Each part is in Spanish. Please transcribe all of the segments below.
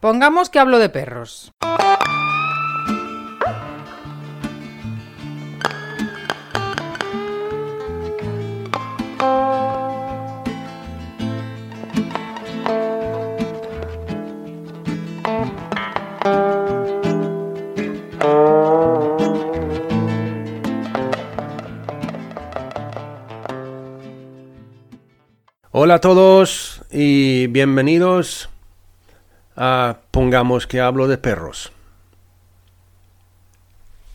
Pongamos que hablo de perros. Hola a todos y bienvenidos a Pongamos que hablo de perros.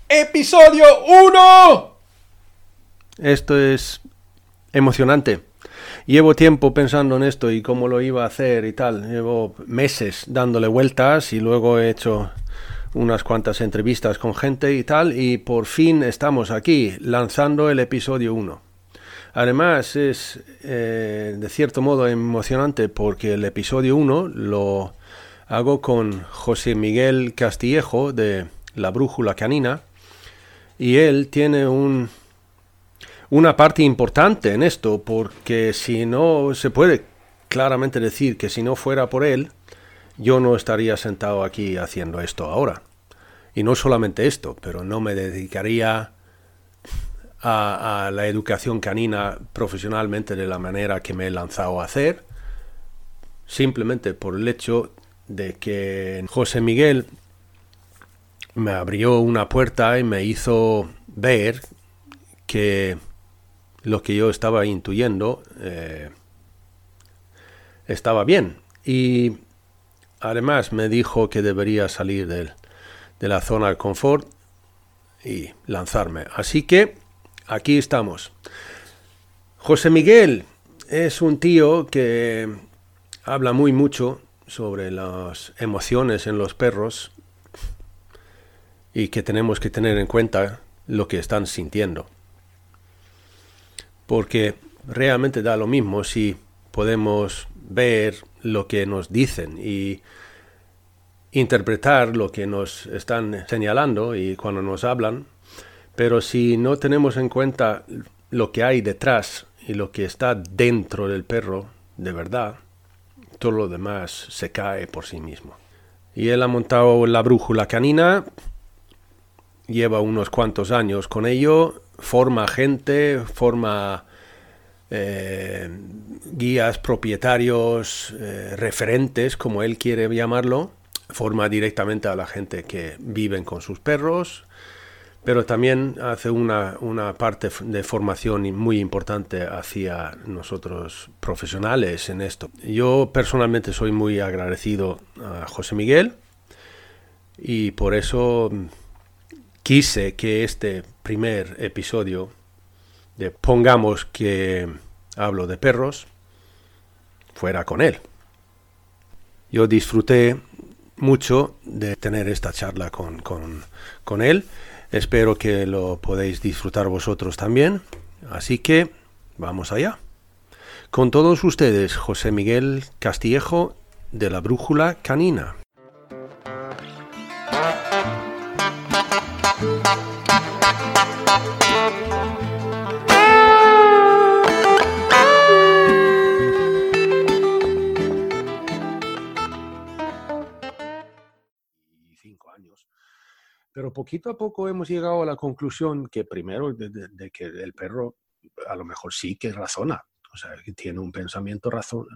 Episodio 1. Esto es emocionante. Llevo tiempo pensando en esto y cómo lo iba a hacer y tal. Llevo meses dándole vueltas y luego he hecho unas cuantas entrevistas con gente y tal y por fin estamos aquí lanzando el episodio 1. Además es eh, de cierto modo emocionante porque el episodio 1 lo hago con José Miguel Castillejo de La Brújula Canina y él tiene un, una parte importante en esto porque si no se puede claramente decir que si no fuera por él yo no estaría sentado aquí haciendo esto ahora. Y no solamente esto, pero no me dedicaría a, la educación canina profesionalmente de la manera que me he lanzado a hacer, simplemente por el hecho de que José Miguel me abrió una puerta y me hizo ver que lo que yo estaba intuyendo eh, estaba bien. Y además me dijo que debería salir de la zona de confort y lanzarme. Así que aquí estamos. José Miguel es un tío que habla muy mucho sobre las emociones en los perros y que tenemos que tener en cuenta lo que están sintiendo. Porque realmente da lo mismo si podemos ver lo que nos dicen y interpretar lo que nos están señalando y cuando nos hablan pero si no tenemos en cuenta lo que hay detrás y lo que está dentro del perro, de verdad, todo lo demás se cae por sí mismo. Y él ha montado la brújula canina, lleva unos cuantos años con ello, forma gente, forma eh, guías, propietarios, eh, referentes, como él quiere llamarlo, forma directamente a la gente que viven con sus perros, pero también hace una, parte de formación muy importante hacia nosotros profesionales en esto. Yo personalmente soy muy agradecido a José Miguel y por eso quise que este primer episodio de Pongamos que hablo de perros fuera con él. Yo disfruté mucho de tener esta charla con, con él Espero que lo podéis disfrutar vosotros también. Así que vamos allá. Con todos ustedes, José Miguel Castillejo de la Brújula Canina. Pero poquito a poco hemos llegado a la conclusión que primero de, que el perro a lo mejor sí que razona, o sea, que tiene un pensamiento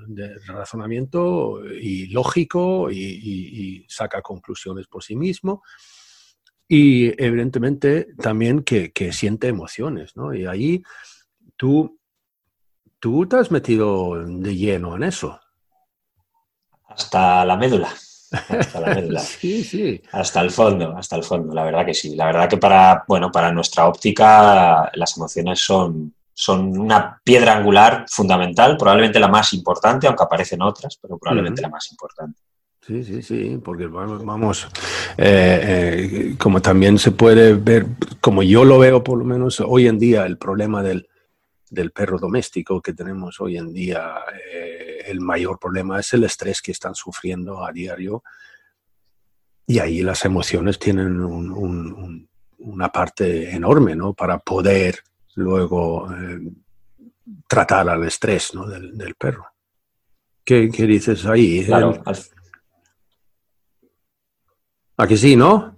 de razonamiento y lógico y, saca conclusiones por sí mismo. Y evidentemente también que, que, siente emociones, ¿no? Y ahí tú, tú te has metido de lleno en eso. Hasta la médula hasta la sí, sí. Hasta el fondo, hasta el fondo, la verdad que sí. La verdad que para, bueno, para nuestra óptica las emociones son, son una piedra angular fundamental, probablemente la más importante, aunque aparecen otras, pero probablemente la más importante. Sí, sí, sí, porque vamos, eh, eh, como también se puede ver, como yo lo veo por lo menos hoy en día, el problema del, del perro doméstico que tenemos hoy en día, eh, el mayor problema es el estrés que están sufriendo a diario. Y ahí las emociones tienen una parte enorme, ¿no? Para poder luego eh, tratar al estrés del, perro. ¿Qué, dices ahí? Claro, Aquí sí, ¿no?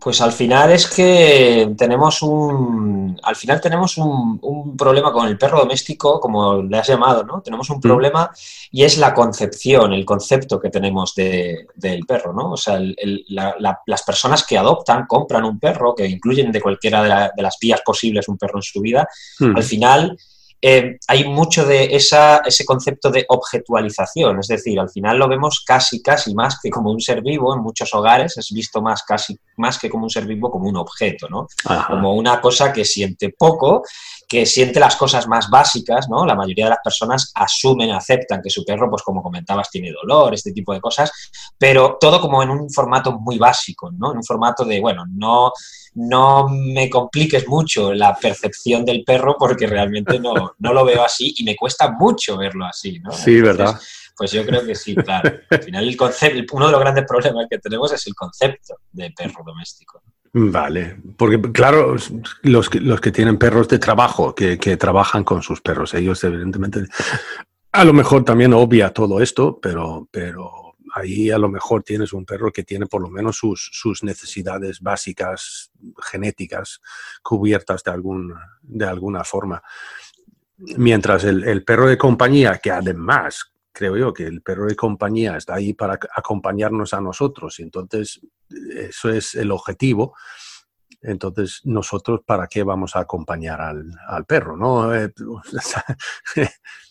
Pues al final es que tenemos un, al final tenemos un, problema con el perro doméstico, como le has llamado, ¿no? Tenemos un mm. problema y es la concepción, el concepto que tenemos del perro, ¿no? O sea, las personas que adoptan, compran un perro, que incluyen de cualquiera de, las vías posibles un perro en su vida, mm. al final eh, hay mucho de esa, ese concepto de objetualización, es decir, al final lo vemos casi, casi más que como un ser vivo, en muchos hogares es visto más casi, más que como un ser vivo, como un objeto, ¿no? Como una cosa que siente poco, que siente las cosas más básicas, ¿no? La mayoría de las personas asumen, aceptan que su perro, pues como comentabas, tiene dolor, este tipo de cosas, pero todo como en un formato muy básico, ¿no? En un formato de, bueno, no no me compliques mucho la percepción del perro porque realmente no, lo veo así y me cuesta mucho verlo así, ¿no? Sí, ¿verdad? Pues yo creo que sí, claro. Al final el concepto, uno de los grandes problemas que tenemos es el concepto de perro doméstico. Vale, porque claro, los que, los que tienen perros de trabajo, que, que trabajan con sus perros, ellos evidentemente, a lo mejor también obvia todo esto, pero, pero ahí a lo mejor tienes un perro que tiene por lo menos sus, necesidades básicas genéticas cubiertas de, algún, de alguna forma. Mientras el, perro de compañía, que además creo yo que el perro de compañía está ahí para acompañarnos a nosotros, y entonces eso es el objetivo. Entonces, nosotros, ¿para qué vamos a acompañar al, perro? ¿no?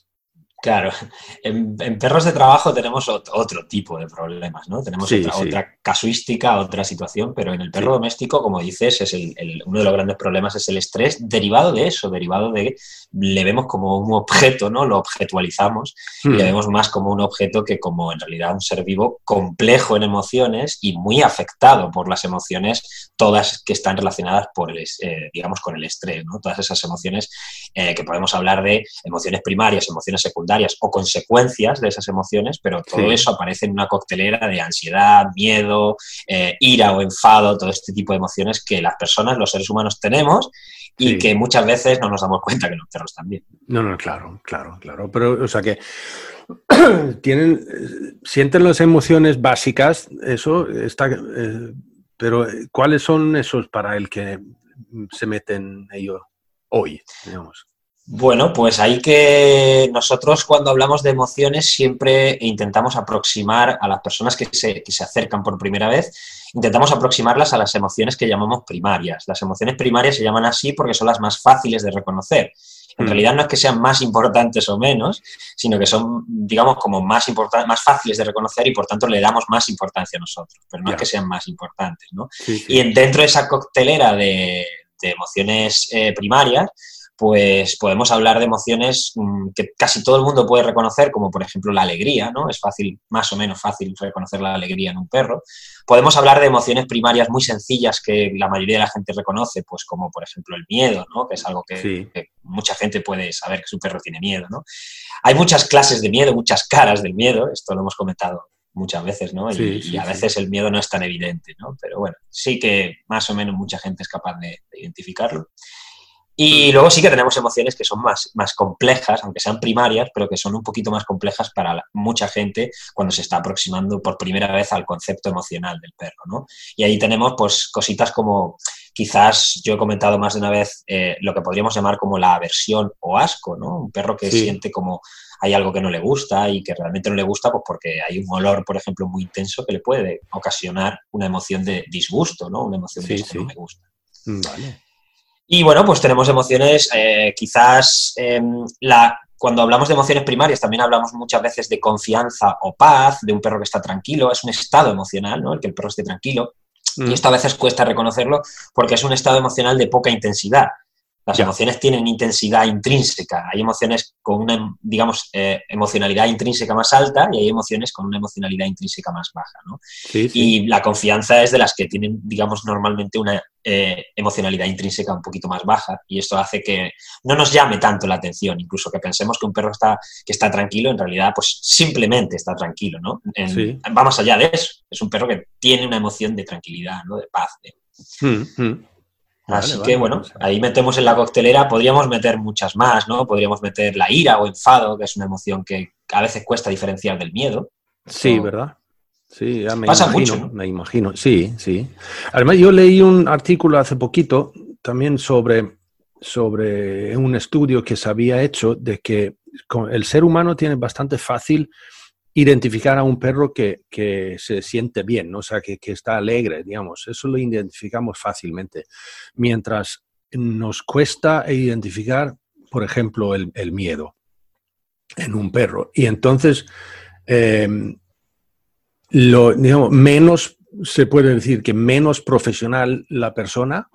Claro, en, perros de trabajo tenemos otro, tipo de problemas, ¿no? Tenemos otra, casuística, otra situación, pero en el perro doméstico, como dices, es el, uno de los grandes problemas es el estrés derivado de eso, derivado de le vemos como un objeto, ¿no? Lo objetualizamos y le hmm. vemos más como un objeto que como en realidad un ser vivo complejo en emociones y muy afectado por las emociones, todas que están relacionadas por el, eh, digamos, con el estrés, ¿no? Todas esas emociones eh, que podemos hablar de emociones primarias, emociones secundarias o consecuencias de esas emociones, pero todo eso aparece en una coctelera de ansiedad, miedo, eh, ira o enfado, todo este tipo de emociones que las personas, los seres humanos tenemos y que muchas veces no nos damos cuenta que los perros también. No, no, claro, claro, claro. Pero, o sea que tienen, sienten las emociones básicas, eso está, eh, pero ¿cuáles son esos para el que se meten ellos hoy, digamos? Bueno, pues hay que nosotros cuando hablamos de emociones siempre intentamos aproximar a las personas que se, que se, acercan por primera vez, intentamos aproximarlas a las emociones que llamamos primarias. Las emociones primarias se llaman así porque son las más fáciles de reconocer. En mm. realidad no es que sean más importantes o menos, sino que son, digamos, como más, más fáciles de reconocer y por tanto le damos más importancia a nosotros, pero no es que sean más importantes. ¿no? Y dentro de esa coctelera de, emociones eh, primarias, pues podemos hablar de emociones mm, que casi todo el mundo puede reconocer, como por ejemplo la alegría, ¿no? Es fácil, más o menos fácil reconocer la alegría en un perro. Podemos hablar de emociones primarias muy sencillas que la mayoría de la gente reconoce, pues como por ejemplo el miedo, ¿no? Que es algo que, mucha gente puede saber que su perro tiene miedo, ¿no? Hay muchas clases de miedo, muchas caras del miedo, esto lo hemos comentado muchas veces, ¿no? y, a veces el miedo no es tan evidente, ¿no? Pero bueno, sí que más o menos mucha gente es capaz de identificarlo. Y luego sí que tenemos emociones que son más, más complejas, aunque sean primarias, pero que son un poquito más complejas para mucha gente cuando se está aproximando por primera vez al concepto emocional del perro, ¿no? Y ahí tenemos pues cositas como quizás yo he comentado más de una vez eh, lo que podríamos llamar como la aversión o asco, ¿no? Un perro que siente como hay algo que no le gusta y que realmente no le gusta pues porque hay un olor, por ejemplo, muy intenso que le puede ocasionar una emoción de disgusto, ¿no? Una emoción de que no me gusta. Vale. Y bueno, pues tenemos emociones, eh, quizás em, la, cuando hablamos de emociones primarias también hablamos muchas veces de confianza o paz, de un perro que está tranquilo, es un estado emocional, ¿no? El que el perro esté tranquilo. Y mm. esto a veces cuesta reconocerlo porque es un estado emocional de poca intensidad. Las emociones tienen intensidad intrínseca. Hay emociones con una, digamos, eh, emocionalidad intrínseca más alta y hay emociones con una emocionalidad intrínseca más baja. ¿no? Y la confianza es de las que tienen, digamos, normalmente una eh, emocionalidad intrínseca un poquito más baja y esto hace que no nos llame tanto la atención, incluso que pensemos que un perro está, que está tranquilo, en realidad pues simplemente está tranquilo, ¿no? Va más allá de eso, es un perro que tiene una emoción de tranquilidad, ¿no? De paz. Mm, Así que bueno, ahí metemos en la coctelera, podríamos meter muchas más, ¿no? Podríamos meter la ira o enfado, que es una emoción que a veces cuesta diferenciar del miedo. Sí, ¿verdad? Sí, ya me Pasa imagino, mucho, me imagino, sí, sí. Además, yo leí un artículo hace poquito también sobre, sobre un estudio que se había hecho de que el ser humano tiene bastante fácil identificar a un perro que, se siente bien, o sea, que, está alegre, digamos. Eso lo identificamos fácilmente. Mientras nos cuesta identificar, por ejemplo, el, miedo en un perro. Y entonces, em, lo, digamos, menos, se puede decir que menos profesional la persona,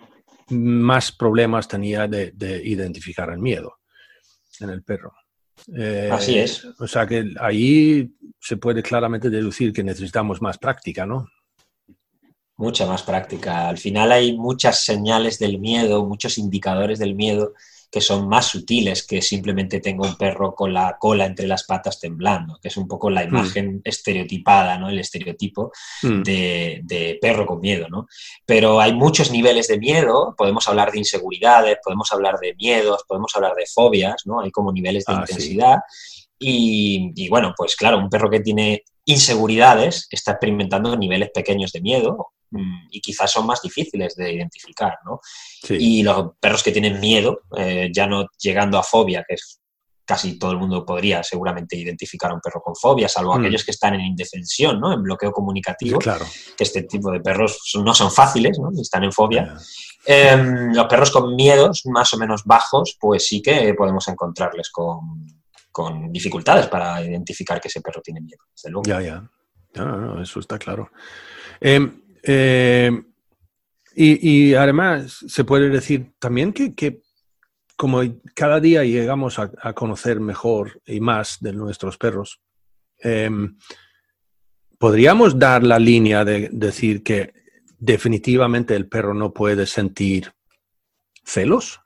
más problemas tenía de, identificar el miedo en el perro. Así eh, es. O sea que ahí se puede claramente deducir que necesitamos más práctica, ¿no? Mucha más práctica. Al final hay muchas señales del miedo, muchos indicadores del miedo que son más sutiles que simplemente tengo un perro con la cola entre las patas temblando, que es un poco la hmm. imagen estereotipada, ¿no? El estereotipo hmm. de, perro con miedo, ¿no? Pero hay muchos niveles de miedo, podemos hablar de inseguridades, podemos hablar de miedos, podemos hablar de fobias, ¿no? Hay como niveles de ah, intensidad. Y, bueno, pues claro, un perro que tiene inseguridades está experimentando niveles pequeños de miedo mm, y quizás son más difíciles de identificar, ¿no? Y los perros que tienen miedo, eh, ya no llegando a fobia, que es casi todo el mundo podría seguramente identificar a un perro con fobia, salvo mm. aquellos que están en indefensión, ¿no? En bloqueo comunicativo, claro. que este tipo de perros no son fáciles, ¿no? Están en fobia. Em, los perros con miedos más o menos bajos, pues sí que podemos encontrarles con, con dificultades para identificar que ese perro tiene miedo. Ya, ya. No, eso está claro. Em, em, y, además se puede decir también que, como cada día llegamos a, conocer mejor y más de nuestros perros, em, podríamos dar la línea de decir que definitivamente el perro no puede sentir celos.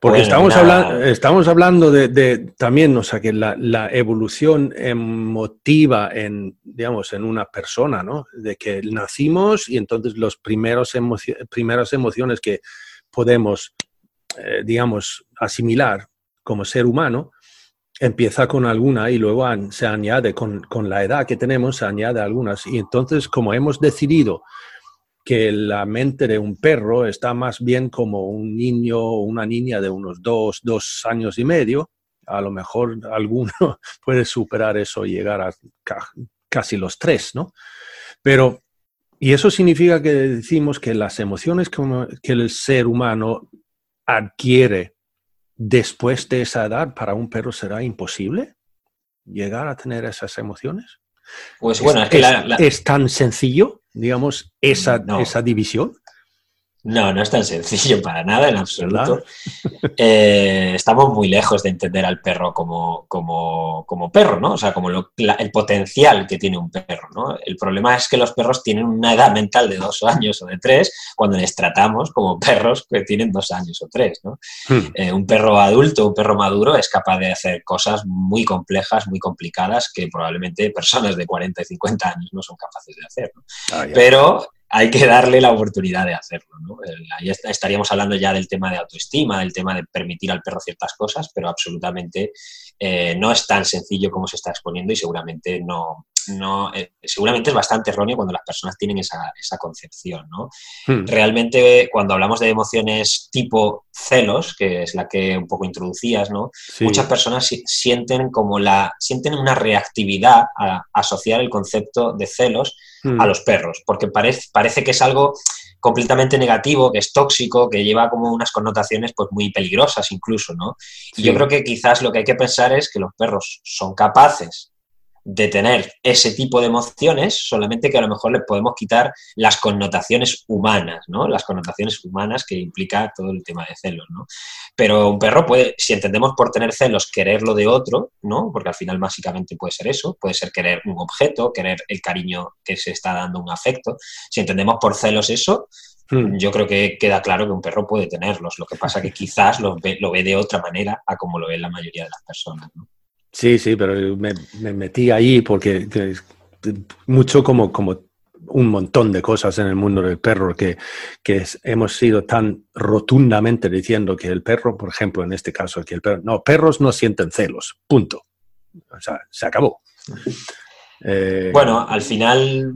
Porque estamos, hablando, estamos hablando de, también, o sea, que la, evolución emotiva en, digamos, en una persona, ¿no? De que nacimos y entonces los primeros primeras emociones que podemos, eh, digamos, asimilar como ser humano, empieza con alguna y luego se añade, con, con la edad que tenemos, se añade algunas. Y entonces, como hemos decidido que la mente de un perro está más bien como un niño o una niña de unos dos, dos años y medio. A lo mejor alguno puede superar eso y llegar a casi los tres, ¿no? Pero, y eso significa que decimos que las emociones que el ser humano adquiere después de esa edad para un perro será imposible llegar a tener esas emociones. Pues bueno, es, que es tan sencillo digamos, esa, esa división? No, no es tan sencillo para nada, en absoluto. Eh, estamos muy lejos de entender al perro como, como, perro, ¿no? O sea, como el potencial que tiene un perro, ¿no? El problema es que los perros tienen una edad mental de dos años o de tres cuando les tratamos como perros que tienen dos años o tres, ¿no? Hmm. Eh, un perro adulto, un perro maduro es capaz de hacer cosas muy complejas, muy complicadas que probablemente personas de 40 y 50 años no son capaces de hacer, ¿no? Ah, Pero hay que darle la oportunidad de hacerlo. ¿no? Ahí estaríamos hablando ya del tema de autoestima, del tema de permitir al perro ciertas cosas, pero absolutamente eh, no es tan sencillo como se está exponiendo y seguramente no, no eh, seguramente es bastante erróneo cuando las personas tienen esa, concepción. ¿no? Hmm. Realmente cuando hablamos de emociones tipo celos, que es la que un poco introducías, ¿no? muchas personas sienten como la sienten una reactividad a asociar el concepto de celos a hmm. los perros, porque parece, parece que es algo completamente negativo, que es tóxico, que lleva como unas connotaciones pues muy peligrosas incluso, ¿no? Y yo creo que quizás lo que hay que pensar es que los perros son capaces de tener ese tipo de emociones, solamente que a lo mejor le podemos quitar las connotaciones humanas, ¿no? Las connotaciones humanas que implica todo el tema de celos, ¿no? Pero un perro puede, si entendemos por tener celos, quererlo de otro, ¿no? Porque al final básicamente puede ser eso, puede ser querer un objeto, querer el cariño que se está dando un afecto. Si entendemos por celos eso, hmm. yo creo que queda claro que un perro puede tenerlos. Lo que pasa que quizás lo ve, lo ve de otra manera a como lo ve la mayoría de las personas, ¿no? Sí, sí, pero me, metí ahí porque mucho como, como un montón de cosas en el mundo del perro que, que hemos sido tan rotundamente diciendo que el perro, por ejemplo, en este caso, que el perro, no, perros no sienten celos, punto. O sea, se acabó. Eh, bueno, al final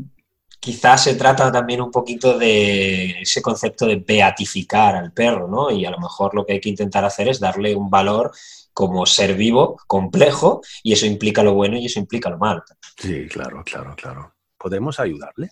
quizás se trata también un poquito de ese concepto de beatificar al perro, ¿no? Y a lo mejor lo que hay que intentar hacer es darle un valor como ser vivo, complejo, y eso implica lo bueno y eso implica lo malo. Sí, claro, claro, claro. ¿Podemos ayudarle?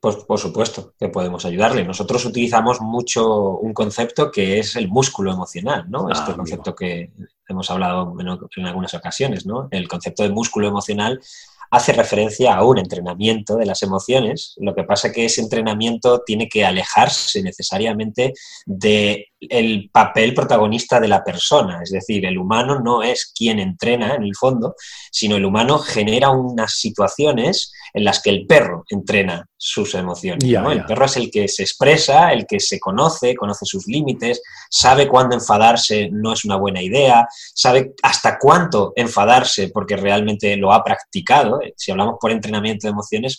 Pues por supuesto que podemos ayudarle. Nosotros utilizamos mucho un concepto que es el músculo emocional, ¿no? Ah, este concepto que hemos hablado en, algunas ocasiones, ¿no? El concepto de músculo emocional hace referencia a un entrenamiento de las emociones. Lo que pasa es que ese entrenamiento tiene que alejarse necesariamente del el papel protagonista de la persona. Es decir, el humano no es quien entrena en el fondo, sino el humano genera unas situaciones en las que el perro entrena sus emociones. El perro es el que se expresa, el que se conoce, conoce sus límites, sabe cuándo enfadarse no es una buena idea, sabe hasta cuánto enfadarse porque realmente lo ha practicado. Si hablamos por entrenamiento de emociones,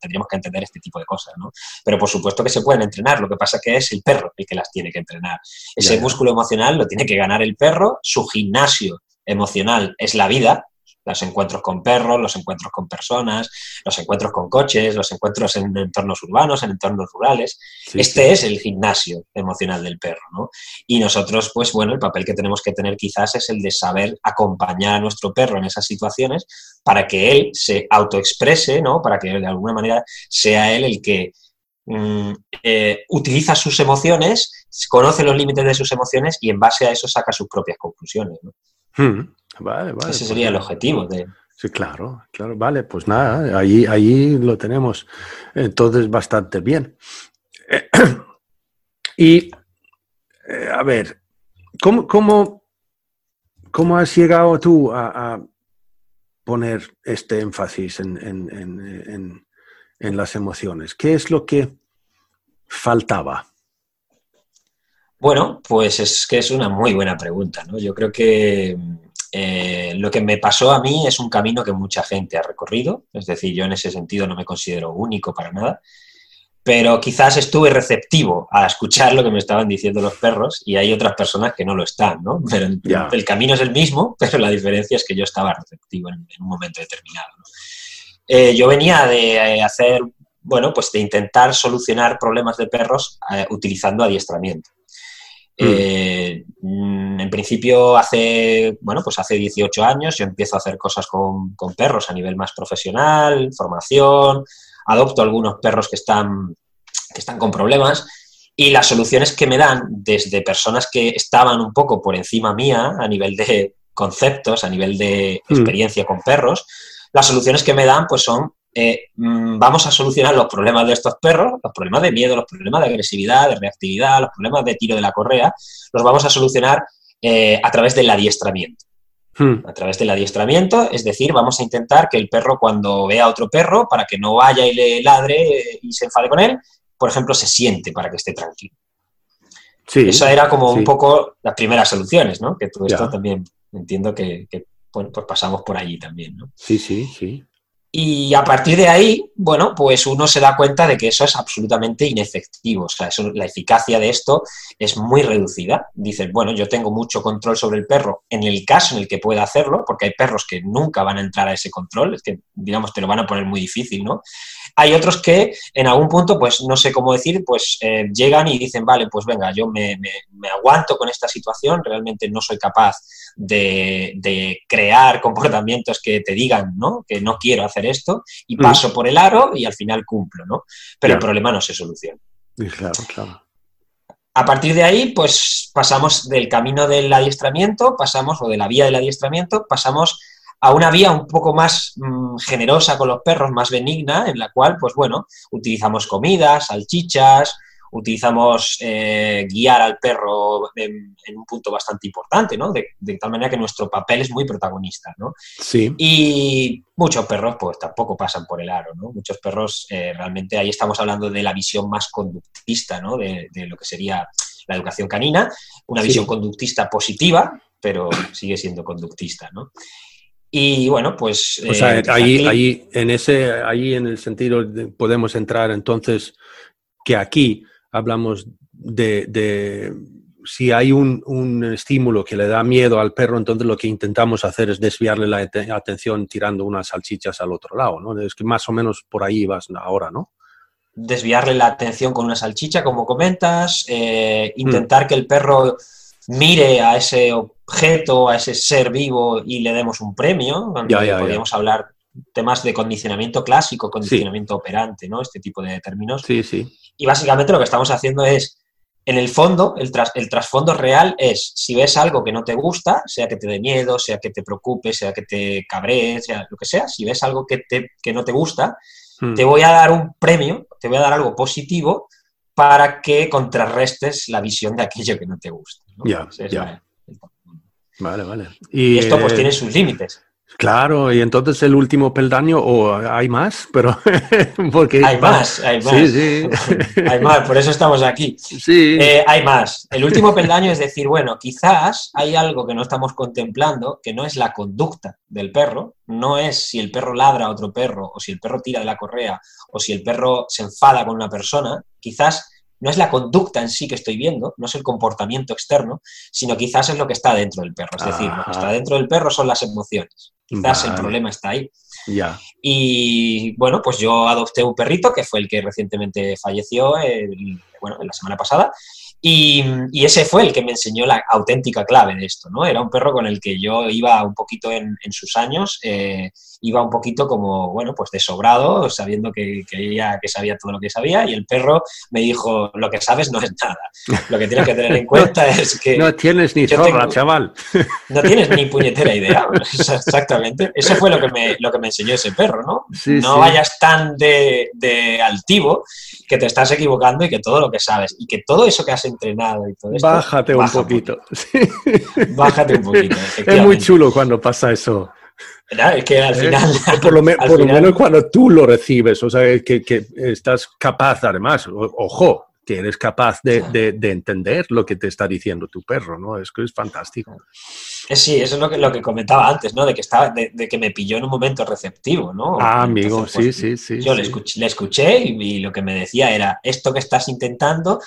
tendríamos que entender este tipo de cosas, ¿no? Pero por supuesto que se pueden entrenar, lo que pasa que es el perro el que las tiene que entrenar. Ese músculo emocional lo tiene que ganar el perro, su gimnasio emocional es la vida, los encuentros con perros, los encuentros con personas, los encuentros con coches, los encuentros en entornos urbanos, en entornos rurales. este es el gimnasio emocional del perro, ¿no? Y nosotros, pues bueno, el papel que tenemos que tener quizás es el de saber acompañar a nuestro perro en esas situaciones para que él se autoexprese, ¿no? Para que de alguna manera sea él el que mm, eh, utiliza sus emociones, conoce los límites de sus emociones y en base a eso saca sus propias conclusiones. ¿no? Hmm. Vale, vale. Ese pues sería el objetivo de... Sí, claro, claro, vale, pues nada, ahí, ahí lo tenemos entonces bastante bien. y, eh, a ver, ¿cómo, cómo, cómo has llegado tú a, poner este énfasis en, en, en, las emociones? ¿Qué es lo que faltaba? Bueno, pues es que es una muy buena pregunta, ¿no? Yo creo que eh, lo que me pasó a mí es un camino que mucha gente ha recorrido, es decir, yo en ese sentido no me considero único para nada, pero quizás estuve receptivo a escuchar lo que me estaban diciendo los perros y hay otras personas que no lo están, ¿no? Pero el camino es el mismo, pero la diferencia es que yo estaba receptivo en, un momento determinado. Eh, yo venía de eh, hacer, bueno, pues de intentar solucionar problemas de perros utilizando adiestramiento. Mm. Eh, en principio, hace, bueno, pues hace 18 años yo empiezo a hacer cosas con, perros a nivel más profesional, formación, adopto algunos perros que están, que están con problemas y las soluciones que me dan desde personas que estaban un poco por encima mía a nivel de conceptos, a nivel de mm. experiencia con perros, las soluciones que me dan pues son eh, mm, vamos a solucionar los problemas de estos perros, los problemas de miedo, los problemas de agresividad, de reactividad, los problemas de tiro de la correa, los vamos a solucionar eh, a través del adiestramiento. Hmm. A través del adiestramiento, es decir, vamos a intentar que el perro cuando vea a otro perro, para que no vaya y le ladre eh, y se enfade con él, por ejemplo, se siente para que esté tranquilo. Sí, Esa era como un poco las primeras soluciones, ¿no? Que todo esto también entiendo que, pues pasamos por allí también, ¿no? Sí, sí, sí. Y a partir de ahí, bueno, pues uno se da cuenta de que eso es absolutamente inefectivo. O sea, la eficacia de esto es muy reducida. Dices, bueno, yo tengo mucho control sobre el perro en el caso en el que pueda hacerlo, porque hay perros que nunca van a entrar a ese control, es que, digamos, te lo van a poner muy difícil, ¿no? Hay otros que en algún punto, pues no sé cómo decir, pues eh, llegan y dicen, vale, pues venga, yo me, aguanto con esta situación, realmente no soy capaz de, crear comportamientos que te digan, ¿no? Que no quiero hacer esto y mm. paso por el aro y al final cumplo, ¿no? Pero el problema no se soluciona. Claro, claro. A partir de ahí, pues pasamos del camino del adiestramiento, pasamos, o de la vía del adiestramiento, pasamos a una vía un poco más mm, generosa con los perros, más benigna, en la cual, pues bueno, utilizamos comidas, salchichas, utilizamos eh, guiar al perro en, un punto bastante importante, ¿no? De, tal manera que nuestro papel es muy protagonista, ¿no? Sí. Y muchos perros, pues tampoco pasan por el aro, ¿no? Muchos perros, eh, realmente ahí estamos hablando de la visión más conductista, ¿no? De, lo que sería la educación canina, una visión conductista positiva, pero sigue siendo conductista, ¿no? Y bueno, pues... O sea, eh, ahí, ahí, en ese, ahí en el sentido podemos entrar entonces que aquí hablamos de, si hay un, estímulo que le da miedo al perro, entonces lo que intentamos hacer es desviarle la atención tirando unas salchichas al otro lado, ¿no? Es que más o menos por ahí vas ahora, ¿no? Desviarle la atención con una salchicha, como comentas, eh, intentar que el perro mire a ese objeto, a ese ser vivo y le demos un premio. podríamos hablar temas de condicionamiento clásico, condicionamiento operante, ¿no? Este tipo de términos. Sí, sí. Y básicamente lo que estamos haciendo es en el fondo, el, el trasfondo real es, si ves algo que no te gusta, sea que te dé miedo, sea que te preocupe, sea que te cabree, sea lo que sea, si ves algo que, te, que no te gusta, hmm. te voy a dar un premio, te voy a dar algo positivo para que contrarrestes la visión de aquello que no te gusta. Ya, Vale, vale. Y, esto pues tiene sus límites. Claro, y entonces el último peldaño, o hay más, pero porque hay más, hay más. Sí, sí. hay más, por eso estamos aquí. Sí. Eh, hay más. El último peldaño es decir, bueno, quizás hay algo que no estamos contemplando, que no es la conducta del perro, no es si el perro ladra a otro perro, o si el perro tira de la correa, o si el perro se enfada con una persona, quizás no es la conducta en sí que estoy viendo, no es el comportamiento externo, sino quizás es lo que está dentro del perro. Es decir, lo que está dentro del perro son las emociones. Quizás el problema está ahí. Ya. Y bueno, pues yo adopté un perrito que fue el que recientemente falleció, bueno, en la semana pasada. Y, ese fue el que me enseñó la auténtica clave de esto, ¿no? Era un perro con el que yo iba un poquito en, sus años, eh, iba un poquito como, bueno, pues desobrado, sabiendo que, que ella que sabía todo lo que sabía, y el perro me dijo, lo que sabes no es nada. Lo que tienes que tener en cuenta es que... No tienes ni zorra, chaval. No tienes ni puñetera idea, exactamente. Eso fue lo que me, lo que me enseñó ese perro, ¿no? no vayas tan de, de altivo que te estás equivocando y que todo lo que sabes y que todo eso que has entrenado y todo esto... Bájate un poquito. Bájate un poquito. Es muy chulo cuando pasa eso. Es que al ¿Eh? final... por, lo, menos cuando tú lo recibes, o sea, que, que estás capaz además, ojo, que eres capaz de, entender lo que te está diciendo tu perro, ¿no? Es que es fantástico. Eh, sí, eso es lo que, lo que comentaba antes, ¿no? De que, estaba, de, que me pilló en un momento receptivo, ¿no? Ah, amigo, sí, pues, sí, sí. Yo Le, escuché, y, lo que me decía era, esto que estás intentando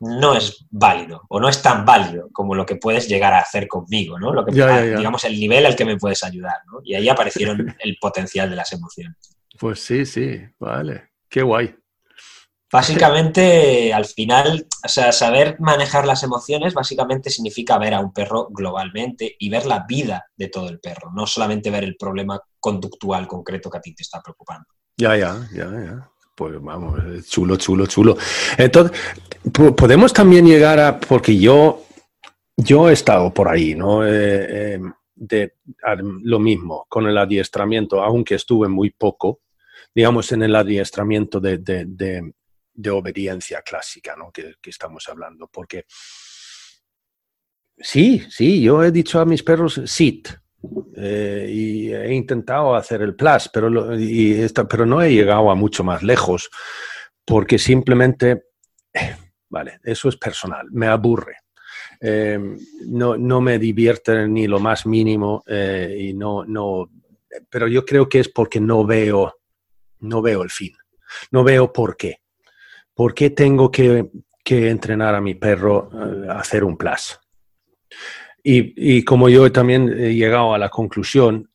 no es válido o no es tan válido como lo que puedes llegar a hacer conmigo, ¿no? Lo que, Digamos, el nivel al que me puedes ayudar, ¿no? Y ahí aparecieron el potencial de las emociones. Pues sí, sí, vale. Qué guay. Básicamente, al final, o sea, saber manejar las emociones básicamente significa ver a un perro globalmente y ver la vida de todo el perro, no solamente ver el problema conductual concreto que a ti te está preocupando. Ya, ya, ya, ya. Pues vamos, chulo, chulo, chulo. Entonces, podemos también llegar a, porque yo, yo he estado por ahí, ¿no? Eh, eh, de, lo mismo con el adiestramiento, aunque estuve muy poco, digamos, en el adiestramiento de, de obediencia clásica ¿no? que, estamos hablando. Porque sí, sí, yo he dicho a mis perros sit. Eh, y he intentado hacer el plus, pero, y pero no he llegado a mucho más lejos porque simplemente, vale, eso es personal, me aburre. Em, no, no, me divierte ni lo más mínimo eh, y no, no, pero yo creo que es porque no veo, no veo el fin, no veo por qué. ¿Por qué tengo que, entrenar a mi perro eh, a hacer un plus? Y, como yo también he llegado a la conclusión,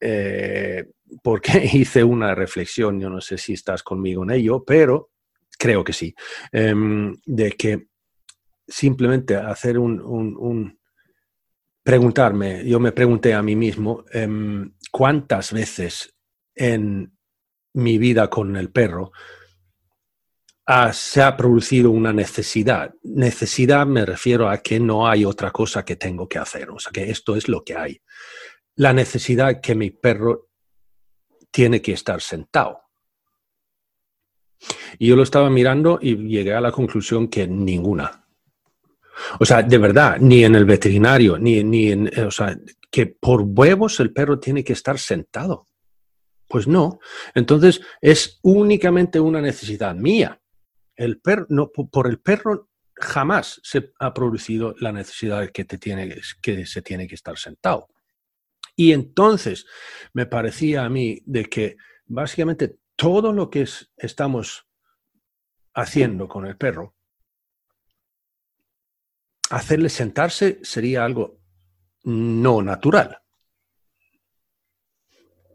eh, porque hice una reflexión, yo no sé si estás conmigo en ello, pero creo que sí, em, de que simplemente hacer un, preguntarme, yo me pregunté a mí mismo, em, ¿cuántas veces en mi vida con el perro se ha producido una necesidad. Necesidad me refiero a que no hay otra cosa que tengo que hacer, o sea que esto es lo que hay. La necesidad que mi perro tiene que estar sentado. Y yo lo estaba mirando y llegué a la conclusión que ninguna. O sea, de verdad, ni en el veterinario, ni, ni en, o sea, que por huevos el perro tiene que estar sentado. Pues no. Entonces es únicamente una necesidad mía. El perro, no, por el perro jamás se ha producido la necesidad que, te tiene, que se tiene que estar sentado. Y entonces me parecía a mí de que básicamente todo lo que estamos haciendo con el perro hacerle sentarse sería algo no natural.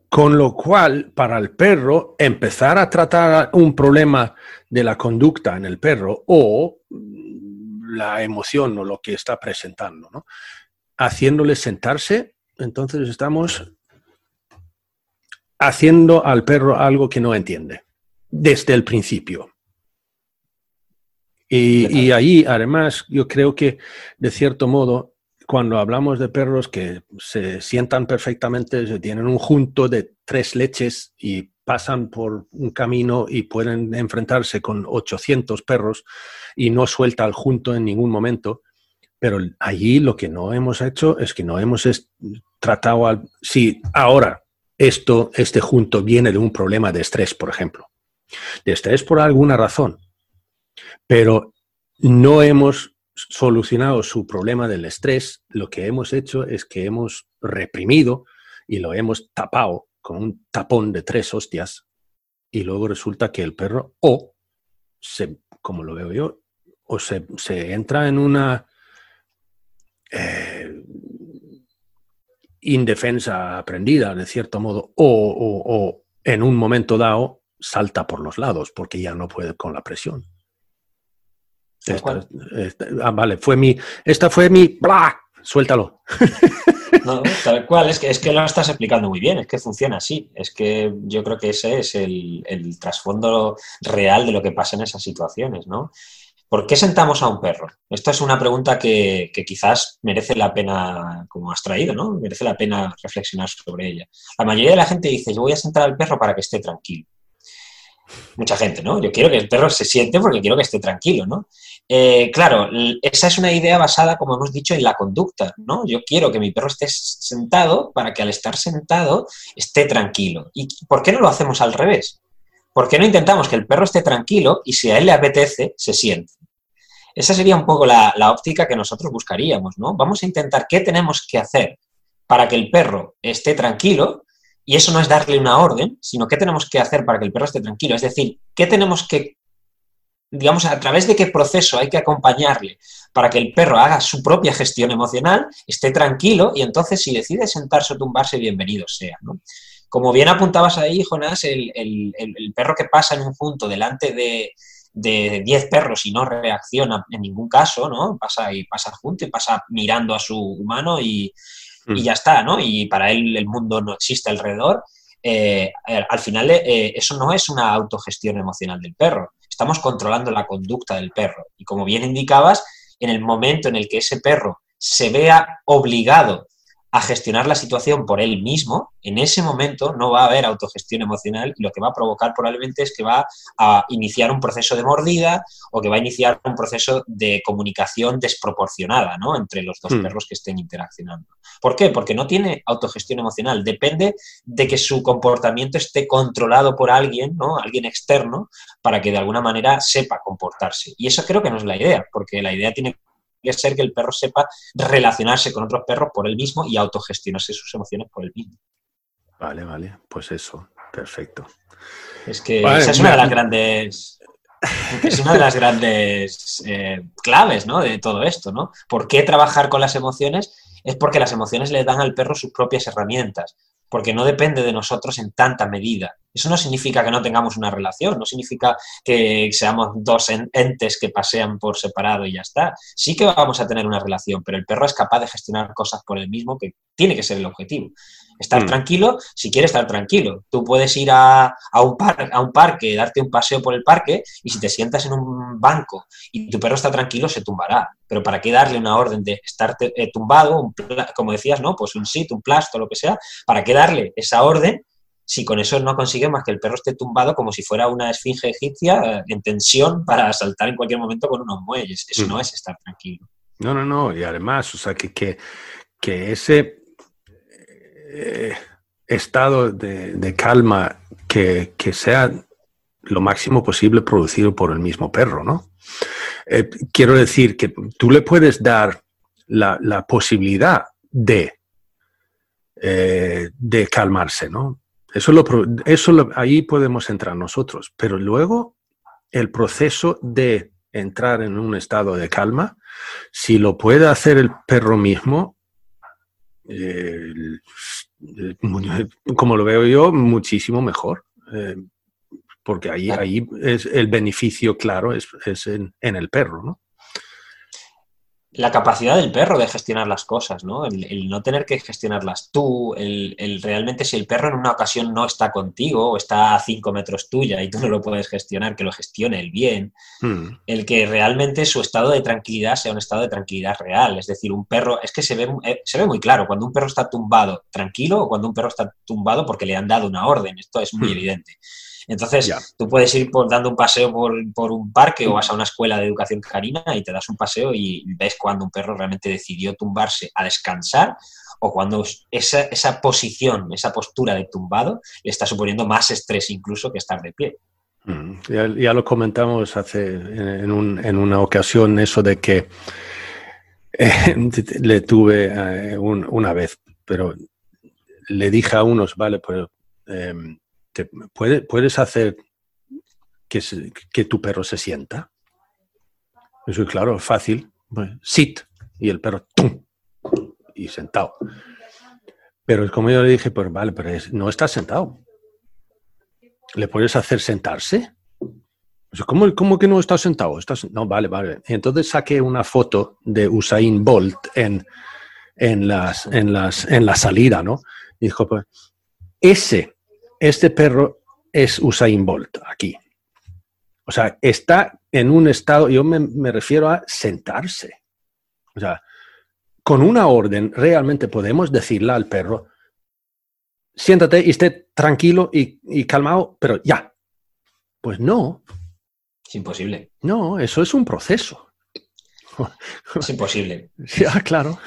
Con lo cual, para el perro, empezar a tratar un problema de la conducta en el perro o la emoción o lo que está presentando, ¿no? haciéndole sentarse, entonces estamos haciendo al perro algo que no entiende desde el principio. Y, ahí, además, yo creo que, de cierto modo, cuando hablamos de perros que se sientan perfectamente, se tienen un junto de tres leches y pasan por un camino y pueden enfrentarse con 800 perros y no suelta al junto en ningún momento. Pero allí lo que no hemos hecho es que no hemos tratado al... Si ahora esto, este junto viene de un problema de estrés, por ejemplo, de estrés por alguna razón, pero no hemos solucionado su problema del estrés, lo que hemos hecho es que hemos reprimido y lo hemos tapado con un tapón de tres hostias y luego resulta que el perro o se, como lo veo yo, o se, entra en una eh, indefensa aprendida, de cierto modo, o en un momento dado salta por los lados porque ya no puede con la presión. Esta, ah, vale, fue mi. Esta fue mi. ¡Bla! Suéltalo. No, tal cual, es que, es que lo estás explicando muy bien, es que funciona así. Es que yo creo que ese es el, trasfondo real de lo que pasa en esas situaciones, ¿no? ¿Por qué sentamos a un perro? Esta es una pregunta que, que, quizás merece la pena, como has traído, ¿no? Merece la pena reflexionar sobre ella. La mayoría de la gente dice, yo voy a sentar al perro para que esté tranquilo. Mucha gente, ¿no? Yo quiero que el perro se siente porque quiero que esté tranquilo, ¿no? Eh, claro, esa es una idea basada, como hemos dicho, en la conducta, ¿no? Yo quiero que mi perro esté sentado para que al estar sentado esté tranquilo. ¿Y por qué no lo hacemos al revés? ¿Por qué no intentamos que el perro esté tranquilo y si a él le apetece, se siente? Esa sería un poco la, la óptica que nosotros buscaríamos, ¿no? Vamos a intentar qué tenemos que hacer para que el perro esté tranquilo y eso no es darle una orden, sino qué tenemos que hacer para que el perro esté tranquilo. Es decir, qué tenemos que digamos, a través de qué proceso hay que acompañarle para que el perro haga su propia gestión emocional, esté tranquilo y entonces si decide sentarse o tumbarse, bienvenido sea. Como bien apuntabas ahí, Jonás, el, perro que pasa en un punto delante de, de 10 perros y no reacciona en ningún caso, ¿no? Pasa y pasa junto y pasa mirando a su humano y, mm. ya está, ¿no? Y para él el mundo no existe alrededor. Eh, al final eh, eso no es una autogestión emocional del perro estamos controlando la conducta del perro. Y como bien indicabas, en el momento en el que ese perro se vea obligado a gestionar la situación por él mismo, en ese momento no va a haber autogestión emocional y lo que va a provocar probablemente es que va a iniciar un proceso de mordida o que va a iniciar un proceso de comunicación desproporcionada ¿no? entre los dos hmm. perros que estén interaccionando. ¿Por qué? Porque no tiene autogestión emocional, depende de que su comportamiento esté controlado por alguien, ¿no? alguien externo, para que de alguna manera sepa comportarse. Y eso creo que no es la idea, porque la idea tiene ser que el perro sepa relacionarse con otros perros por él mismo y autogestionarse sus emociones por él mismo. Vale, vale, pues eso, perfecto. Es que esa es una de las grandes es una de las grandes eh, claves ¿no? de todo esto, ¿no? ¿Por qué trabajar con las emociones? Es porque las emociones le dan al perro sus propias herramientas porque no depende de nosotros en tanta medida. Eso no significa que no tengamos una relación, no significa que seamos dos entes que pasean por separado y ya está. Sí que vamos a tener una relación, pero el perro es capaz de gestionar cosas por él mismo, que tiene que ser el objetivo. Estar mm. tranquilo si quiere estar tranquilo. Tú puedes ir a, un par, a un parque, darte un paseo por el parque y si te sientas en un banco y tu perro está tranquilo, se tumbará. Pero ¿para qué darle una orden de estar eh, tumbado, como decías, ¿no? Pues un sit, un plasto, lo que sea. ¿Para qué darle esa orden si con eso no consigue más que el perro esté tumbado como si fuera una esfinge egipcia eh, en tensión para saltar en cualquier momento con unos muelles? Eso mm. no es estar tranquilo. No, no, no. Y además, o sea, que, que, que ese eh, estado de, calma que, sea lo máximo posible producido por el mismo perro, ¿no? Eh, quiero decir que tú le puedes dar la, posibilidad de, eh, de calmarse, ¿no? Eso, lo, eso ahí podemos entrar nosotros, pero luego el proceso de entrar en un estado de calma, si lo puede hacer el perro mismo, eh, como lo veo yo, muchísimo mejor. Eh, porque ahí, ahí es el beneficio claro es, en, en, el perro, ¿no? La capacidad del perro de gestionar las cosas, ¿no? El, no tener que gestionarlas tú, el, realmente si el perro en una ocasión no está contigo o está a cinco metros tuya y tú no lo puedes gestionar, que lo gestione el bien, hmm. el que realmente su estado de tranquilidad sea un estado de tranquilidad real, es decir, un perro, es que se ve, eh, se ve muy claro cuando un perro está tumbado tranquilo o cuando un perro está tumbado porque le han dado una orden, esto es muy hmm. evidente. Entonces, tú puedes ir por, dando un paseo por, un parque o vas a una escuela de educación canina y te das un paseo y ves cuando un perro realmente decidió tumbarse a descansar o cuando esa, esa posición, esa postura de tumbado le está suponiendo más estrés incluso que estar de pie. Mm, ya, lo comentamos hace en, una ocasión eso de que eh, le tuve eh, una vez, pero le dije a unos, vale, pues em, puedes hacer que, tu perro se sienta. Eso es claro, fácil. sit. Y el perro. Y sentado. Pero como yo le dije, pues vale, pero no está sentado. ¿Le puedes hacer sentarse? ¿Cómo, ¿Cómo, que no está sentado? no, vale, vale. Entonces saqué una foto de Usain Bolt en, en, las, en, las, en la salida, ¿no? Y dijo, pues, ese este perro es Usain Bolt aquí. O sea, está en un estado, yo me, refiero a sentarse. O sea, con una orden realmente podemos decirle al perro, siéntate y esté tranquilo y, y calmado, pero ya. Pues no. Es imposible. No, eso es un proceso. Es imposible. Ya, claro.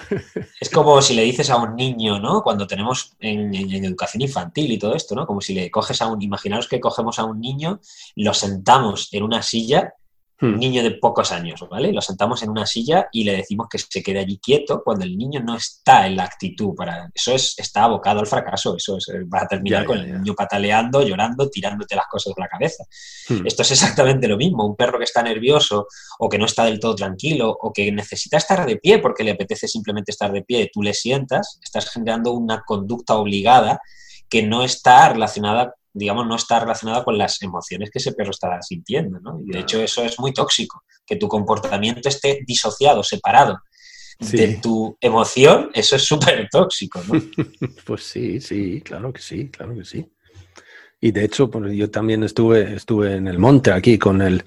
Es como si le dices a un niño, ¿no? Cuando tenemos en, educación infantil y todo esto, ¿no? Como si le coges a un, imaginaros que cogemos a un niño, lo sentamos en una silla un hmm. niño de pocos años, ¿vale? Lo sentamos en una silla y le decimos que se quede allí quieto cuando el niño no está en la actitud para... Eso es, está abocado al fracaso, eso es, va a terminar con el niño pataleando, llorando, tirándote las cosas de la cabeza. Hmm. Esto es exactamente lo mismo, un perro que está nervioso o que no está del todo tranquilo o que necesita estar de pie porque le apetece simplemente estar de pie, tú le sientas, estás generando una conducta obligada que no está relacionada digamos, no está relacionada con las emociones que ese perro está sintiendo, ¿no? Y de hecho eso es muy tóxico, que tu comportamiento esté disociado, separado de tu emoción, eso es súper tóxico, ¿no? pues sí, sí, claro que sí, claro que sí. Y de hecho, pues yo también estuve, estuve en el monte aquí con el,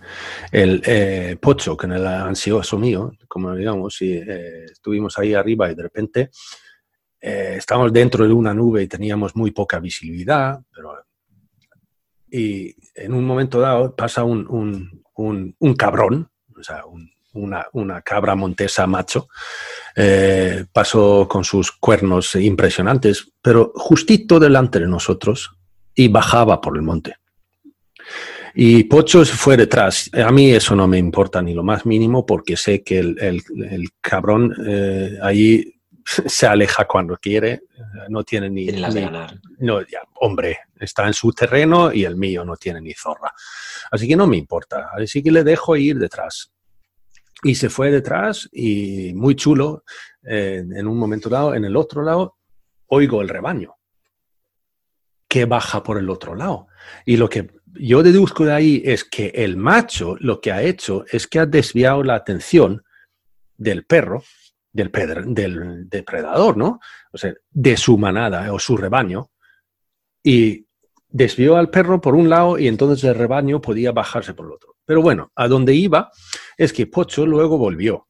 el eh, Pocho, que el ansioso mío, como digamos, y eh, estuvimos ahí arriba y de repente eh, estábamos dentro de una nube y teníamos muy poca visibilidad, pero y en un momento dado pasa un, cabrón, o sea, una, cabra montesa macho, eh, pasó con sus cuernos impresionantes, pero justito delante de nosotros y bajaba por el monte. Y Pocho fue detrás. A mí eso no me importa ni lo más mínimo porque sé que el, cabrón eh, allí se aleja cuando quiere, no tiene ni... No, ya, hombre, está en su terreno y el mío no tiene ni zorra. Así que no me importa, así que le dejo ir detrás. Y se fue detrás y muy chulo, eh, en un momento dado, en el otro lado, oigo el rebaño que baja por el otro lado. Y lo que yo deduzco de ahí es que el macho lo que ha hecho es que ha desviado la atención del perro del, del depredador, ¿no? O sea, de su manada o su rebaño. Y desvió al perro por un lado y entonces el rebaño podía bajarse por el otro. Pero bueno, a donde iba es que Pocho luego volvió.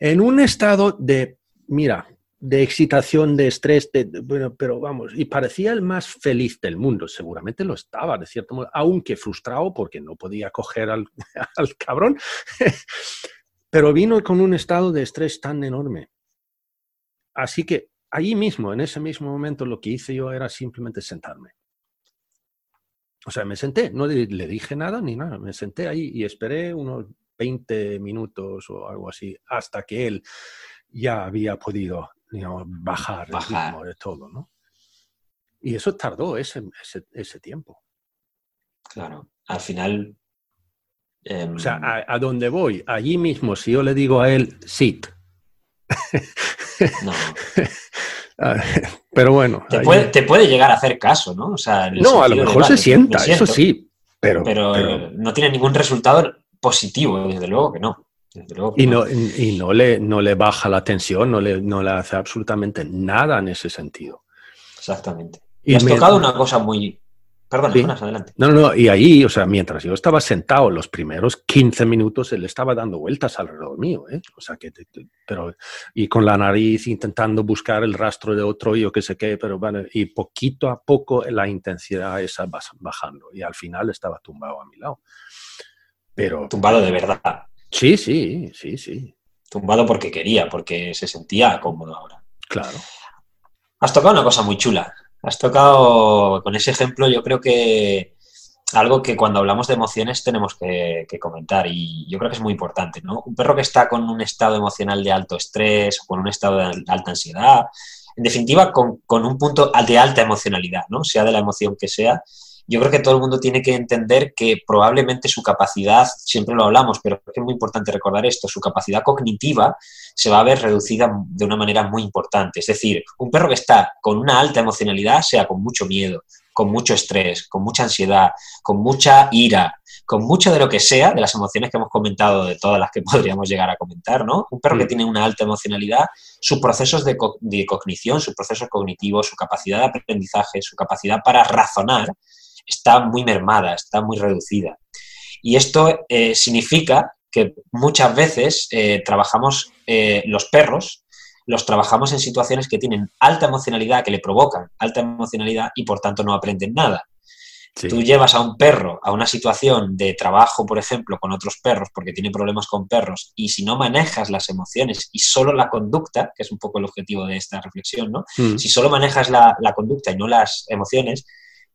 En un estado de, mira, de excitación, de estrés, bueno, pero vamos, y parecía el más feliz del mundo, seguramente lo estaba, de cierto modo, aunque frustrado porque no podía coger al, al cabrón, pero vino con un estado de estrés tan enorme. Así que allí mismo, en ese mismo momento, lo que hice yo era simplemente sentarme. O sea, me senté, no le dije nada ni nada, me senté ahí y esperé unos 20 minutos o algo así, hasta que él ya había podido bajar, el ritmo de todo, ¿no? Y eso tardó ese, ese, ese tiempo. Claro, al final o sea, em, a, dónde voy, allí mismo, si yo le digo a él, sit. no. Pero bueno. Te, puede, llegar a hacer caso, ¿no? no, a lo mejor se sienta, eso sí. Pero, pero, no tiene ningún resultado positivo, desde luego que no. y, no, y no, le, no le baja la tensión, no le, no le hace absolutamente nada en ese sentido. Exactamente. Y, has tocado una cosa muy, Perdón, adelante. No, no, no, y ahí, o sea, mientras yo estaba sentado los primeros 15 minutos, él estaba dando vueltas alrededor mío, ¿eh? O sea, que, pero, y con la nariz intentando buscar el rastro de otro, yo qué sé qué, pero bueno, y poquito a poco la intensidad esa va bajando, y al final estaba tumbado a mi lado. Pero... Tumbado de verdad. Sí, sí, sí, sí. Tumbado porque quería, porque se sentía cómodo ahora. Claro. Has tocado una cosa muy chula, Has tocado con ese ejemplo, yo creo que algo que cuando hablamos de emociones tenemos que, comentar y yo creo que es muy importante, ¿no? Un perro que está con un estado emocional de alto estrés o con un estado de alta ansiedad, en definitiva con, con un punto de alta emocionalidad, ¿no? Sea de la emoción que sea, yo creo que todo el mundo tiene que entender que probablemente su capacidad, siempre lo hablamos, pero es muy importante recordar esto, su capacidad cognitiva se va a ver reducida de una manera muy importante. Es decir, un perro que está con una alta emocionalidad, sea con mucho miedo, con mucho estrés, con mucha ansiedad, con mucha ira, con mucho de lo que sea, de las emociones que hemos comentado, de todas las que podríamos llegar a comentar, ¿no? Un perro que mm. tiene una alta emocionalidad, sus procesos de, de cognición, sus procesos cognitivos, su capacidad de aprendizaje, su capacidad para razonar, está muy mermada, está muy reducida. Y esto eh, significa que muchas veces eh, trabajamos eh, los perros, los trabajamos en situaciones que tienen alta emocionalidad, que le provocan alta emocionalidad y por tanto no aprenden nada. Tú llevas a un perro a una situación de trabajo, por ejemplo, con otros perros, porque tiene problemas con perros, y si no manejas las emociones y solo la conducta, que es un poco el objetivo de esta reflexión, ¿no? Mm. Si solo manejas la, la conducta y no las emociones,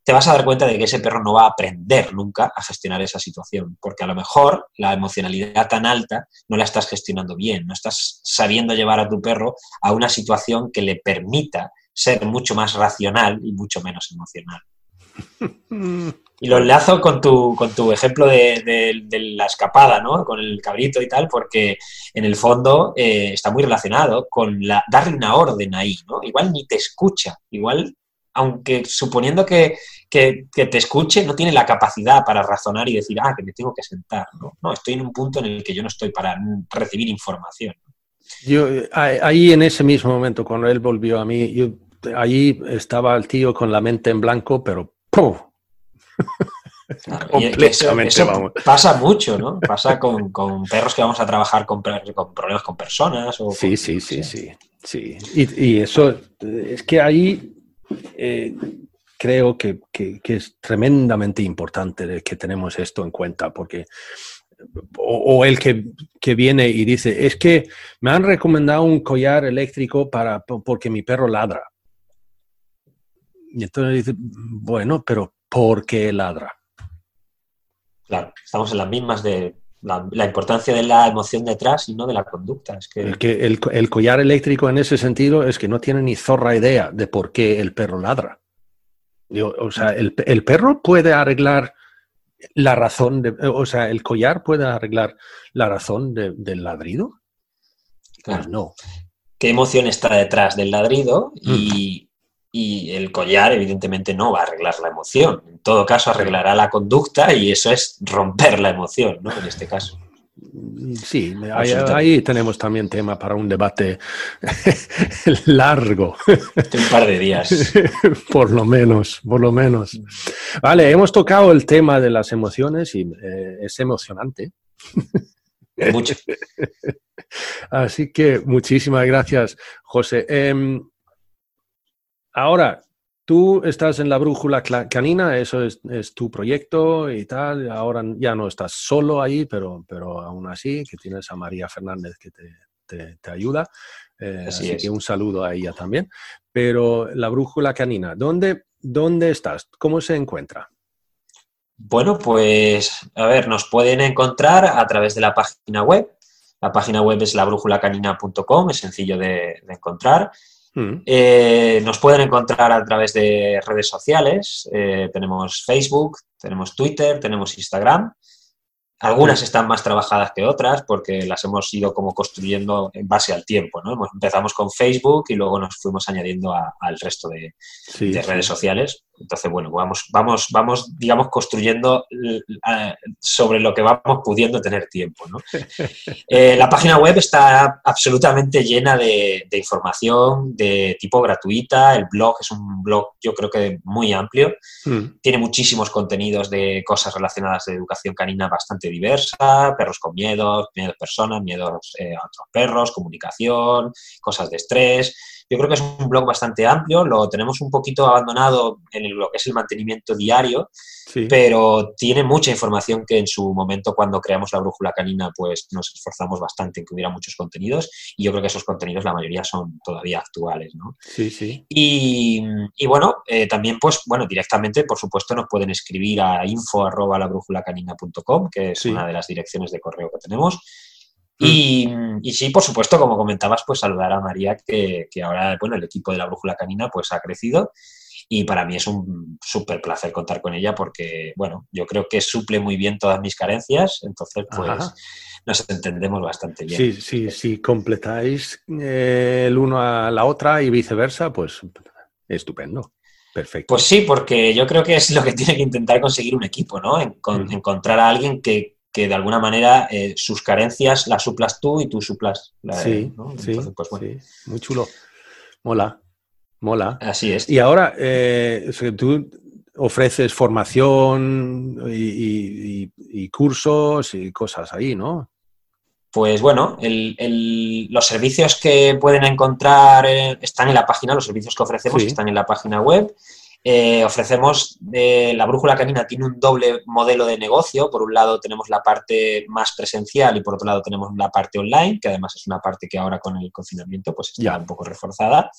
te vas a dar cuenta de que ese perro no va a aprender nunca a gestionar esa situación, porque a lo mejor la emocionalidad tan alta no la estás gestionando bien, no estás sabiendo llevar a tu perro a una situación que le permita ser mucho más racional y mucho menos emocional. Y lo enlazo con tu, con tu ejemplo de, la escapada, ¿no? Con el cabrito y tal, porque en el fondo eh, está muy relacionado con la, darle una orden ahí, ¿no? Igual ni te escucha, igual aunque suponiendo que, te escuche, no tiene la capacidad para razonar y decir, ah, que me tengo que sentar. No, estoy en un punto en el que yo no estoy para recibir información. Yo, ahí en ese mismo momento, cuando él volvió a mí, yo, ahí estaba el tío con la mente en blanco, pero ¡pum! Completamente, vamos. Pasa mucho, ¿no? Pasa con, perros que vamos a trabajar con, problemas con personas. O sí, sí, sí, sí, sí. Y, y, eso, es que ahí eh, creo que, es tremendamente importante que tenemos esto en cuenta, porque o, el que, viene y dice, es que me han recomendado un collar eléctrico para, porque mi perro ladra. Y entonces dice, bueno, pero ¿por qué ladra? Claro, estamos en las mismas de la, importancia de la emoción detrás y no de la conducta. Es que... El, que el, collar eléctrico en ese sentido es que no tiene ni zorra idea de por qué el perro ladra. o sea, el, perro puede arreglar la razón, de, o sea, el collar puede arreglar la razón del ladrido. Pues no. ¿Qué emoción está detrás del ladrido? Y, mm. Y el collar, evidentemente, no va a arreglar la emoción. En todo caso, arreglará la conducta y eso es romper la emoción, ¿no? En este caso. Sí, ahí, tenemos también tema para un debate largo. Un par de días. por lo menos, por lo menos. Vale, hemos tocado el tema de las emociones y eh, es emocionante. Mucho. Así que muchísimas gracias, José. Em, ahora, Tú estás en la brújula canina, eso es, tu proyecto y tal. Ahora ya no estás solo ahí, pero, pero aún así, que tienes a María Fernández que te, ayuda. Eh, así, que un saludo a ella también. Pero la brújula canina, ¿dónde, ¿dónde estás? ¿Cómo se encuentra? Bueno, pues a ver, nos pueden encontrar a través de la página web. La página web es labrújulacanina.com, es sencillo de encontrar. Mm. Eh, nos pueden encontrar a través de redes sociales. Eh, tenemos Facebook, tenemos Twitter, tenemos Instagram. Algunas están más trabajadas que otras porque las hemos ido como construyendo en base al tiempo, ¿no? Empezamos con Facebook y luego nos fuimos añadiendo al resto de, redes sociales. Entonces, bueno, vamos, vamos, vamos, digamos, construyendo sobre lo que vamos pudiendo tener tiempo. ¿no? Eh, la página web está absolutamente llena de, información de tipo gratuita. El blog es un blog, yo creo que muy amplio. Hmm. Tiene muchísimos contenidos de cosas relacionadas de educación canina bastante diversa, perros con miedos, miedos personas, miedos eh, a otros perros, comunicación, cosas de estrés yo creo que es un blog bastante amplio, lo tenemos un poquito abandonado en lo que es el mantenimiento diario, pero tiene mucha información que en su momento cuando creamos la brújula canina pues nos esforzamos bastante en que hubiera muchos contenidos y yo creo que esos contenidos la mayoría son todavía actuales, ¿no? Sí, sí. Y, bueno, eh, también pues bueno, directamente por supuesto nos pueden escribir a info arroba que es una de las direcciones de correo que tenemos Mm. Y, sí, por supuesto, como comentabas, pues saludar a María, que, ahora, bueno, el equipo de la Brújula Canina pues ha crecido y para mí es un súper placer contar con ella porque, bueno, yo creo que suple muy bien todas mis carencias, entonces pues nos entendemos bastante bien. Sí, sí, si completáis eh, el uno a la otra y viceversa, pues estupendo. Perfecto. Pues sí, porque yo creo que es lo que tiene que intentar conseguir un equipo, ¿no? Mm. Encontrar a alguien que, que de alguna manera eh, sus carencias las suplas tú y tú suplas la sí, Entonces, pues, bueno. sí, muy chulo. Mola, mola. Así es. Y ahora, eh, tú ofreces formación y, cursos y cosas ahí, ¿no? Pues bueno, los servicios que pueden encontrar eh, están en la página, los servicios que ofrecemos están en la página web. Eh, ofrecemos, eh, la brújula canina tiene un doble modelo de negocio. Por un lado tenemos la parte más presencial y por otro lado tenemos la parte online, que además es una parte que ahora con el confinamiento pues está un poco reforzada.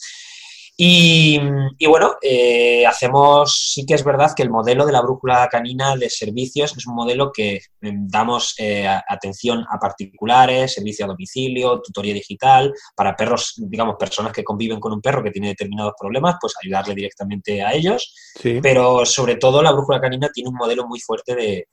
Y, bueno, eh, hacemos, sí que es verdad que el modelo de la brújula canina de servicios es un modelo que em, damos eh, atención a particulares, servicio a domicilio, tutoría digital, para perros, digamos, personas que conviven con un perro que tiene determinados problemas, pues ayudarle directamente a ellos. Pero sobre todo la brújula canina tiene un modelo muy fuerte de,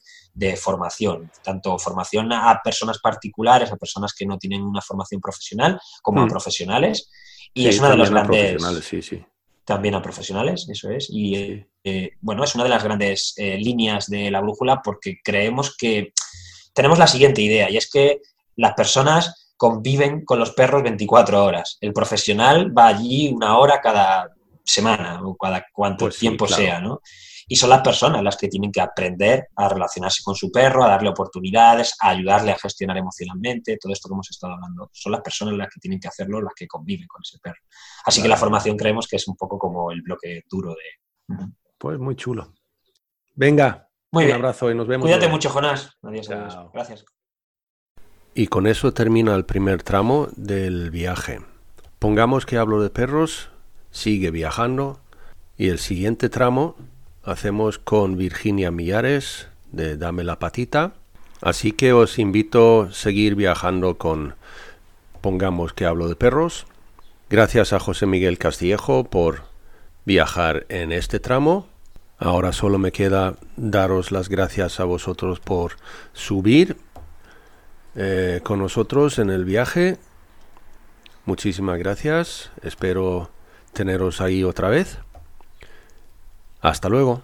formación, tanto formación a personas particulares, a personas que no tienen una formación profesional, como a mm. profesionales. Y es una de las grandes... Sí, sí. También a profesionales, eso es. Y eh, bueno, es una de las grandes eh, líneas de la brújula porque creemos que tenemos la siguiente idea y es que las personas conviven con los perros 24 horas. El profesional va allí una hora cada semana o cada cuanto pues tiempo sea, ¿no? Y son las personas las que tienen que aprender a relacionarse con su perro, a darle oportunidades, a ayudarle a gestionar emocionalmente, todo esto que hemos estado hablando. Son las personas las que tienen que hacerlo, las que conviven con ese perro. Así que la formación creemos que es un poco como el bloque duro de... Pues muy chulo. Venga, muy un abrazo y nos vemos. Cuídate mucho, Jonás. Adiós, adiós. Gracias. Y con eso termina el primer tramo del viaje. Pongamos que hablo de perros, sigue viajando y el siguiente tramo hacemos con Virginia Millares de Dame la Patita. Así que os invito a seguir viajando con Pongamos que hablo de perros. Gracias a José Miguel Castillejo por viajar en este tramo. Ahora solo me queda daros las gracias a vosotros por subir eh, con nosotros en el viaje. Muchísimas gracias. Espero teneros ahí otra vez. Hasta luego.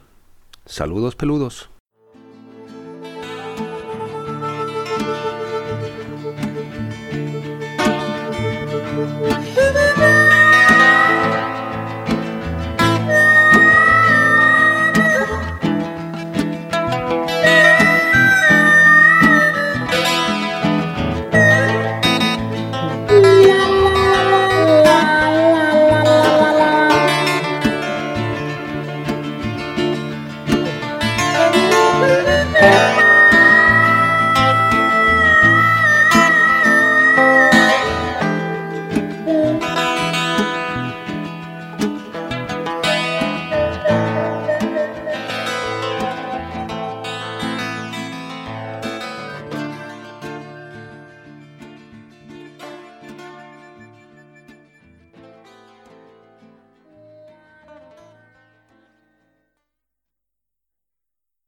Saludos peludos.